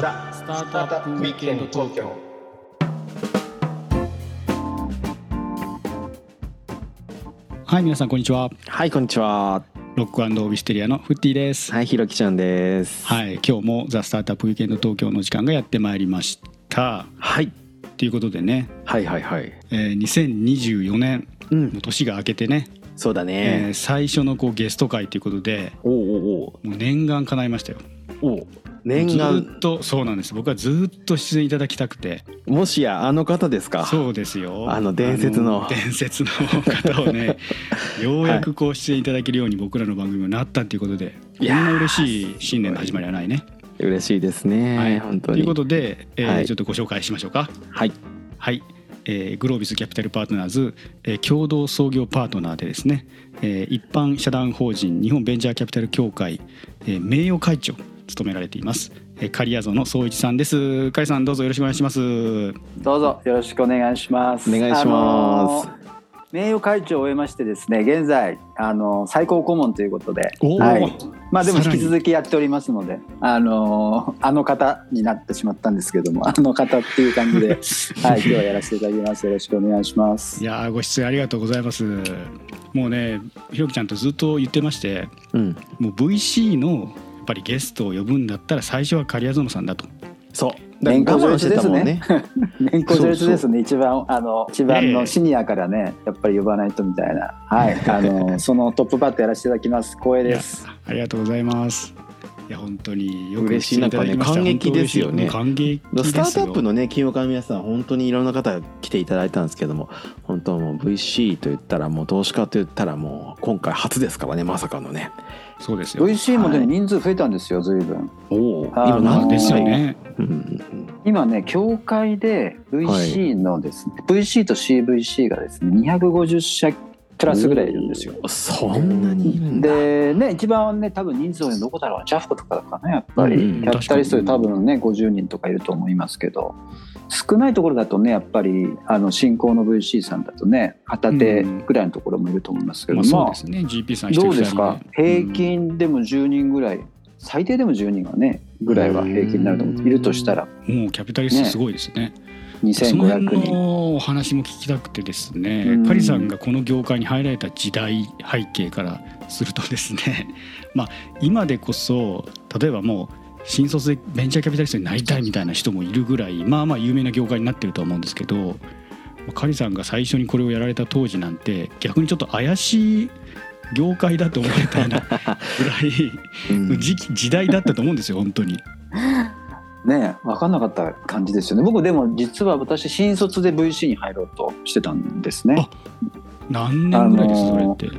ザ・スタートアップウィークエンド東京はい皆さんこんにちは。はいこんにちは。ロックオービステリアのフッティです。はいひろきちゃんです。はい今日もザ・スタートアップウィークエンド東京の時間がやってまいりました。はい。ということでね、はいはいはい。えー、2024年うんの年が明けてね、そうだえねー最初のこうゲスト会ということでおおおもう念願叶いましたよ。おお念ず願ーっとそうなんです。僕はずーっと出演いただきたくて。もしやあの方ですか？そうですよ。あの伝説の。伝説の方をね ようやくこう出演いただけるように僕らの番組もなったっていうことでこんい。やーな嬉しい新年の始まりはないね。嬉しいですね、はい、本当に。ということで、えーはい。ちょっとご紹介しましょうか。はい。はい、えーグロービスキャピタルパートナーズ、えー共同創業パートナーでですね、えー一般社団法人日本ベンチャーキャピタル協会、えー名誉会長を務められています、えー、刈谷園総一さんです。刈谷さんどうぞよろしくお願いします。どうぞよろしくお願いします。お願いします。あの名誉会長を終えましてですね、現在あの最高顧問ということで、はい。まあでも引き続きやっておりますので、あのあの方になってしまったんですけども、あの方っていう感じで、はい今日はやらせていただきます。よろしくお願いします。い。やーご出演ありがとうございます。もうねひろきちゃんとずっと言ってましてうん。もう VC のぱりゲストを呼ぶんだったら最初は刈谷園さんだと。そう。年功序列ですね。年功序列ですね。一番あの一番のシニアからね、やっぱり呼ばないとみたいな、はい、あのそのトップバッターやらせていただきます。光栄です。いやありがとうございますいや本当によく嬉しいなんかね感激ですよね。感激ですよ。スタートアップのね起業家の皆さん本当にいろんな方来ていただいたんですけども本当もう VC と言ったらもう投資家と言ったらもう今回初ですからねまさかのね。そうですよ。VC もね、はい。人数増えたんですよ、随分。おお今何ですよ歳ね。うんうん今ね協会で VC のですね、VC と CVC がですね250社プラスぐらいいるんですよ。うんそんなにでね一番ね多分人数多いのどこだろうジャフコとかだからねやっぱり、うんキャピタリストで多分ね50人とかいると思いますけど。少ないところだとねやっぱりあの新興の VC さんだとね片手ぐらいのところもいると思いますけど。まも、あそうですね。GP さんどうですか？平均でも10人ぐらい、最低でも10人がねぐらいは平均になると思う。いるとしたら。うんもうキャピタリストすごいですね。その2500辺人。のお話も聞きたくてですねうんカリさんがこの業界に入られた時代背景からするとですね まあ今でこそ例えばもう新卒でベンチャーキャピタリストになりたいみたいな人もいるぐらいまあまあ有名な業界になってるとは思うんですけどカリさんが最初にこれをやられた当時なんて逆にちょっと怪しい業界だと思われたようなぐら うんい 時期時代だったと思うんですよ本当に。ね分かんなかった感じですよね。僕でも実は私新卒で VC に入ろうとしてたんですね。何年ぐらいですそれって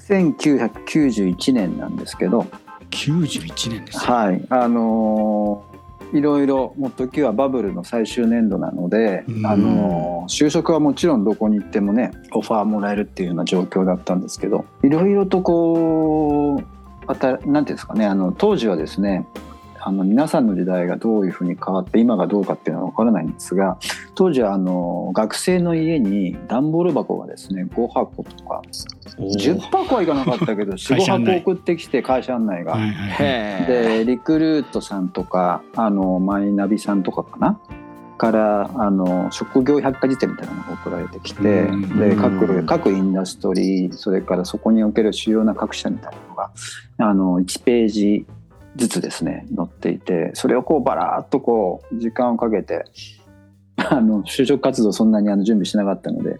？1991年なんですけど。91年ですよ。はい。あのーいろいろもう時はバブルの最終年度なので、うん。あのー就職はもちろんどこに行ってもねオファーもらえるっていうような状況だったんですけどいろいろとこうあたなんていうんですかねあの当時はですねあの皆さんの時代がどういうふうに変わって今がどうかっていうのは分からないんですが当時はあの学生の家に段ボール箱がですね5箱とかおー。10箱はいかなかったけど45 会社案内。箱送ってきて会社案内が。はいはいはい。へえでリクルートさんとかあのマイナビさんとかかな？からあの職業百科事典みたいなのが送られてきてうん。でうん各各インダストリーそれからそこにおける主要な各社みたいなのがあの1ページずつですね載っていてそれをこうバラーっとこう時間をかけて あの就職活動そんなにあの準備しなかったので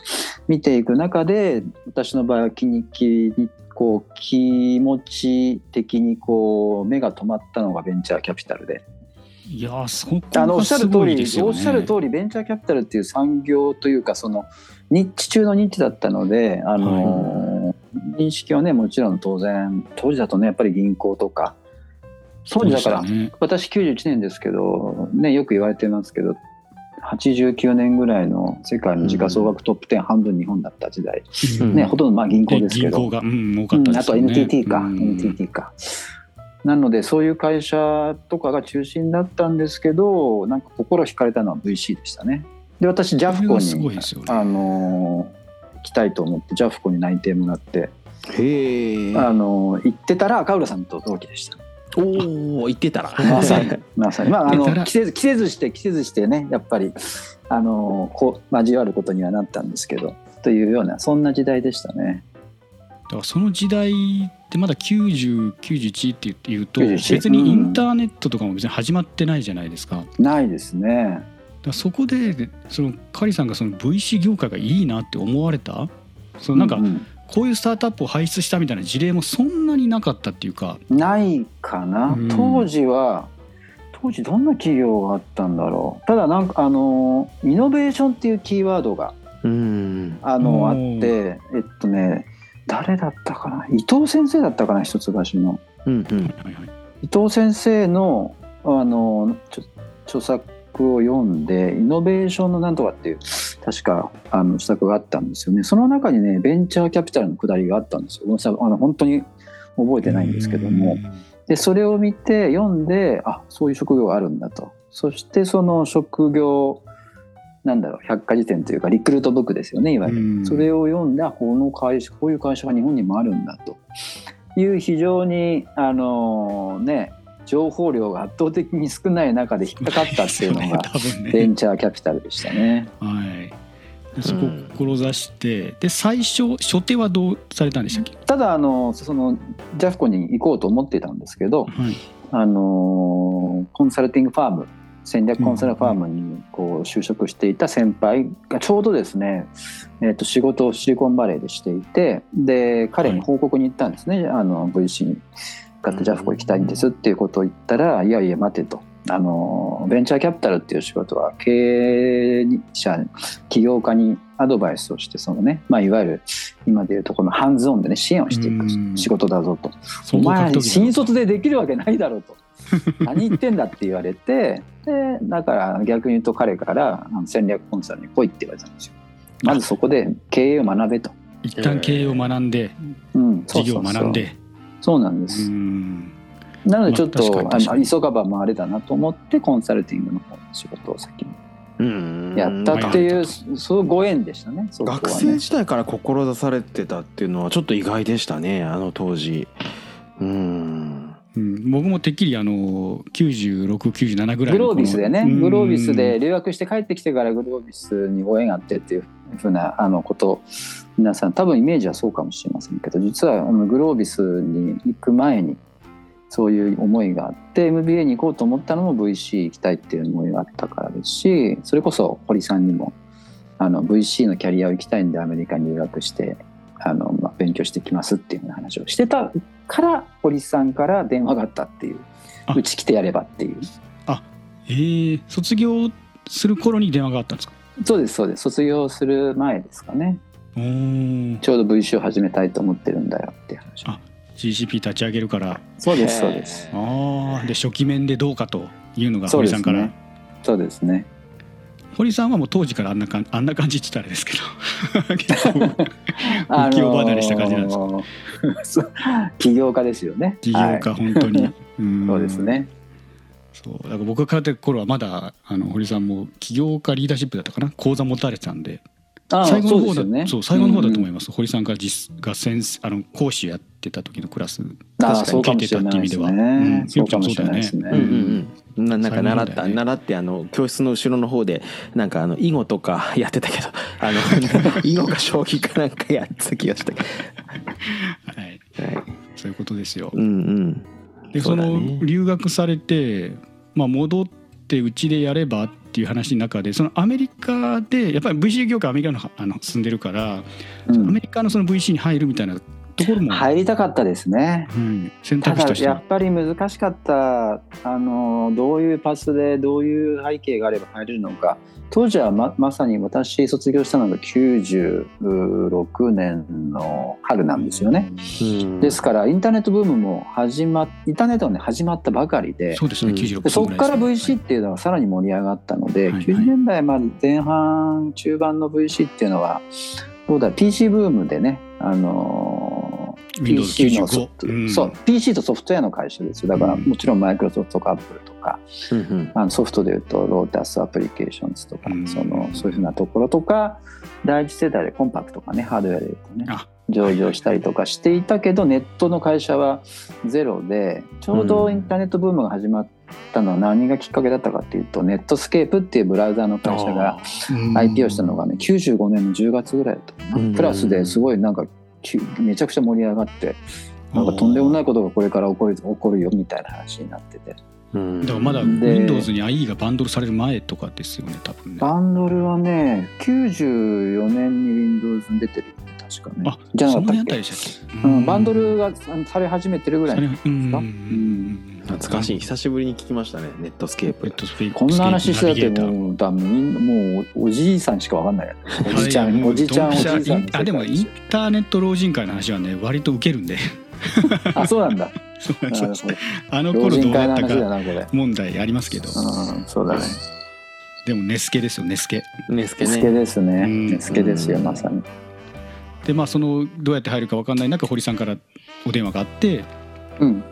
見ていく中で私の場合は気に気にこう気持ち的にこう目が止まったのがベンチャーキャピタルでいやーそこあのおっしゃる通り。おっしゃる通りベンチャーキャピタルっていう産業というかそのニッチ中のニッチだったのであの、認識はねもちろん当然当時だとねやっぱり銀行とか当時だから、そうでしたね。私91年ですけど、ね、よく言われてますけど89年ぐらいの世界の時価総額トップ10半分日本だった時代、うん。ね、ほとんどまあ銀行でですけど。銀行が、うん、多かったうん、あとは。NTT か、うん。NTT か。なのでそういう会社とかが中心だったんですけどなんか心惹かれたのは VC でしたね。で私ジャフコそれがすごいに、ね。あのー行きたいと思ってジャフコに内定もらって、へえあのー行ってたら赤浦さんと同期でした。おお言ってたら。まさにまさに。まああだから。の季節季節して季節してねやっぱりあのこう交わることにはなったんですけどというようなそんな時代でしたね。だからその時代ってまだ9091って言うと91別にインターネットとかも別に始まってないじゃないですか。だかないですね。らそこでそのカリさんがその VC 業界がいいなって思われた？そのなんかううんこういうスタートアップを輩出したみたいな事例もそんなになかったっていうか。ないかな、うん。当時は当時どんな企業があったんだろう。ただなんかあのイノベーションっていうキーワードがうん。あのあってえっとね誰だったかな？伊藤先生だったかな一橋の。うんうん。はいはい伊藤先生のあのちょ著作を読んでイノベーションのなんとかっていう確かあの著作があったんですよね。その中にねベンチャーキャピタルのくだりがあったんですよ。ごめんなさい。あの本当に覚えてないんですけども。でそれを見て読んであそういう職業があるんだと。そしてその職業なんだろう百科事典というかリクルートブックですよねいわゆる、うん。それを読んであこの会社こういう会社が日本にもあるんだと。いう非常にあのね情報量が圧倒的に少ない中で引っかかったっていうのが ベね。ンチャーキャピタルでしたね。はい。でそこを志して、で最初初手はどうされたんでしたっけ？ただあのそのジャフコに行こうと思っていたんですけど、はい。あのコンサルティングファーム戦略コンサルファームにこう就職していた先輩がちょうどですね、えー、と仕事をシリコンバレーでしていてで彼に報告に行ったんですね、あの VC に使ってジャフコ行きたいんですっていうことを言ったら「いやいや待て」と。あのベンチャーキャピタルっていう仕事は経営者起業家にアドバイスをしてそのね、まあ、いわゆる今でいうとこのハンズオンでね支援をしていくうん。仕事だぞと。想お前新卒でできるわけないだろうと。何言ってんだって言われてでだから逆に言うと彼から戦略コンサルに来いって言われたんですよ。まずそこで経営を学べと、一旦経営を学んで、うん、事業を学んで、そうなんでうす、ん。なのでちょっと、まあ急がば回れだなと思ってコンサルティングの方の仕事を先にうん。やったっていう、そういうご縁でしたねそこは学ね生時代から志されてたっていうのはちょっと意外でしたねあの当時。うんうん、僕もてっきりあの9697ぐらいのグロービスでね、うん。グロービスで留学して帰ってきてからグロービスにご縁があってっていうふうなあのことを皆さん多分イメージはそうかもしれませんけど実はあのグロービスに行く前にそういう思いがあって MBA に行こうと思ったのも VC 行きたいっていう思いがあったからですしそれこそ堀さんにもあの VC のキャリアを行きたいんでアメリカに留学してあの、まあ、勉強してきますっていう話をしてたから堀さんから電話があったっていう。あ。うち来てやればっていう。えー、卒業する頃に電話があったんですか？そうですそうです。卒業する前ですかね。ちょうど VC を始めたいと思ってるんだよって話。あ GCP 立ち上げるから。そうですそうです。ああで初期面でどうかというのが堀さんから、ねそうですね堀さんはもう当時からあんなかんあんな感じって言ったらあれですけど。結構浮世離れした感じなんですかか、そう起業家ですよね。起業家、は本当に。い そうですね。そう。だから僕が通ってる頃はまだあの堀さんも起業家リーダーシップだったかな。講座持たれてたんで。あ最後の方だそうね。そう最後の方だと思いまます、堀さんが実が先生あの講師やってた時のクラス。あ確かにそうかもしれないですね、うん。そうかもしれないですね、うんうんうん、ななんか習った、ね習ってあの教室の後ろの方でなんかあの囲碁とか やってたけどあの 囲碁か将棋かなんかやってた気がしたけはい。ど、はい、そういうことですよ。うんうん。でそね。の留学されて、まあ、戻ってうちでやればっていう話の中でそのアメリカでやっぱり VC 業界アメリカのあの住んでるから、うん。アメリカのその VC に入るみたいなところも、入りたかったですね。うん、選ただ択肢として。はやっぱり難しかった。あのどういうパスでどういう背景があれば入れるのか。当時はままさに私卒業したのが96年の春なんですよね。うんですからインターネットブームも始まっインターネットが、ね、始まったばかりで。そうですね。うん96でそこから VC っていうのはさらに盛り上がったので、はい。はい90年代まで前半中盤の VC っていうのはどうだ PC ブームでねあのー PC のソフト、Windows95 うん。そう。PC とソフトウェアの会社ですよ。だからうん。もちろんマイクロソフトとかアップルとかかうんうん。あのソフトでいうとロータスアプリケーションズとか、うん。そのそういうふうなところとか第一世代でコンパクトかねハードウェアでいうとねあ上場したりとかしていたけどネットの会社はゼロでちょうどインターネットブームが始まったのは何がきっかけだったかっていうとネットスケープっていうブラウザの会社が IP をしたのがね95年の10月ぐらいだプラスですごいなんかめちゃくちゃ盛り上がってなんかとんでもないことがこれから起こる起こるよみたいな話になってて。うん。だからまだで Windows に IE がバンドルされる前とかですよね多分ね。バンドルはね94年に Windows に出てるよね確かね。あじゃなそのかったっけ？辺あたりでしたっけ？うん、バンドルがされ始めてるぐらいされうん。うんかうん懐かしい。久しぶりに聞きましたねネットスケーネプットスペこんな話してたってもうだみんなもうおじいさんしかわかんない。よおじちゃんおじちゃんおじいさん。あでもインターネット老人会の話はね割とウケるんで。あそうなんだ。そうなんですなるほど。あの老頃どう人会のだったか話だなこれ。問題ありますけど。うんそうだね。でもネスケですよネスケネスケスケねですね。うん。スケですよまさに。でまあそのどうやって入るか分かんない中堀さんからお電話があって。うん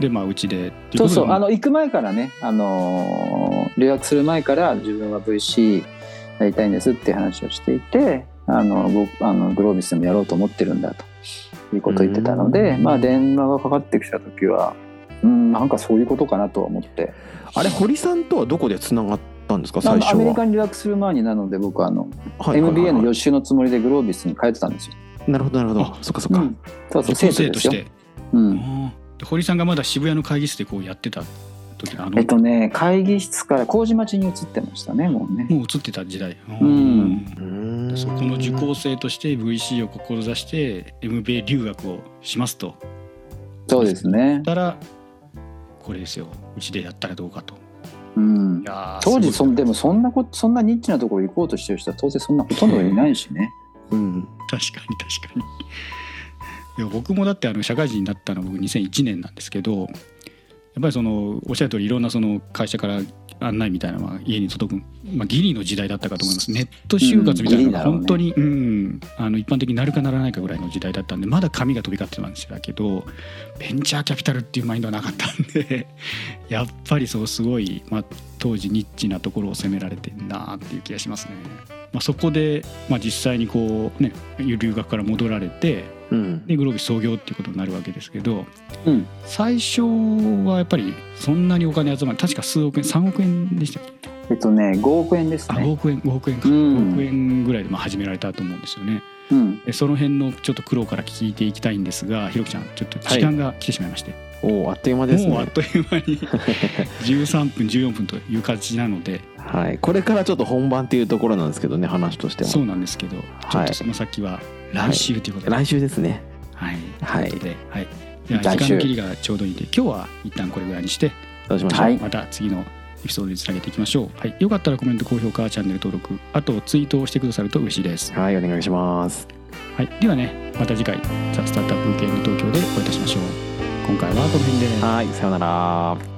でまあうちでそうそう。あの行く前からねあのー留学する前から自分は VC やりたいんですって話をしていてあの僕あのグロービスでもやろうと思ってるんだということを言ってたのでうん。まあ電話がかかってきた時はうんなんかそういうことかなとは思って。あれ堀さんとはどこでつながったんですか最初は？メリカに留学する前になので僕はあの MBA の予習のつもりでグロービスに通ってたんですよ。なるほどなるほど。あそっかそっか、うん。そうそう生徒として。うん堀さんがまだ渋谷の会議室でこうやってた時のあのえっとね会議室から麹町に移ってましたねもうね。もう映ってた時代。ん。うん。そこの受講生として VC を志して MBA 留学をしますと。そうですね。たらこれですよ。うちでやったらどうかと。うん。当時そんでもそんなことそんなニッチなところ行こうとしてる人は当然そんなほとんどいないしね。うん。確かに確かにいや僕もだってあの社会人になったの僕2001年なんですけどやっぱりそのおっしゃる通りいろんなその会社から案内みたいなのは家に届く、まあ、ギリの時代だったかと思います。ネット就活みたいなのがうん本当に、うんあの一般的になるかならないかぐらいの時代だったんでまだ紙が飛び交ってたんですけどベンチャーキャピタルっていうマインドはなかったんで やっぱりそうすごい、まあ、当時ニッチなところを攻められてんなっていう気がしますね。まあ、そこで、まあ、実際にこうね留学から戻られてうん。でグロービス創業っていうことになるわけですけどうん。最初はやっぱりそんなにお金集まる確か数億円3億円でしたっけ？えっとね5億円ですあ5ね。億円5億円か、うん。5億円ぐらいでまあ始められたと思うんですよね。うん。でその辺のちょっと苦労から聞いていきたいんですがひろきちゃんちょっと時間が来てしまいまして、おおあっという間ですね。もうあっという間に 13分14分という感じなので。はい。これからちょっと本番っていうところなんですけどね話としてそうもなんですけどちょっとその先は来週ということで、来週ですね。はい、はい。はい、では時間の切りがちょうどいいんで今日は一旦これぐらいにしてどうしましょう、はい。また次のエピソードにつなげていきましょう、はい、よかったらコメント高評価チャンネル登録あとツイートをしてくださると嬉しいです、はいお願いします。はい、ではねまた次回「ザ・スタートアップゲーム東京」でお会いいたしましょう。今回はこの辺で。はいさようなら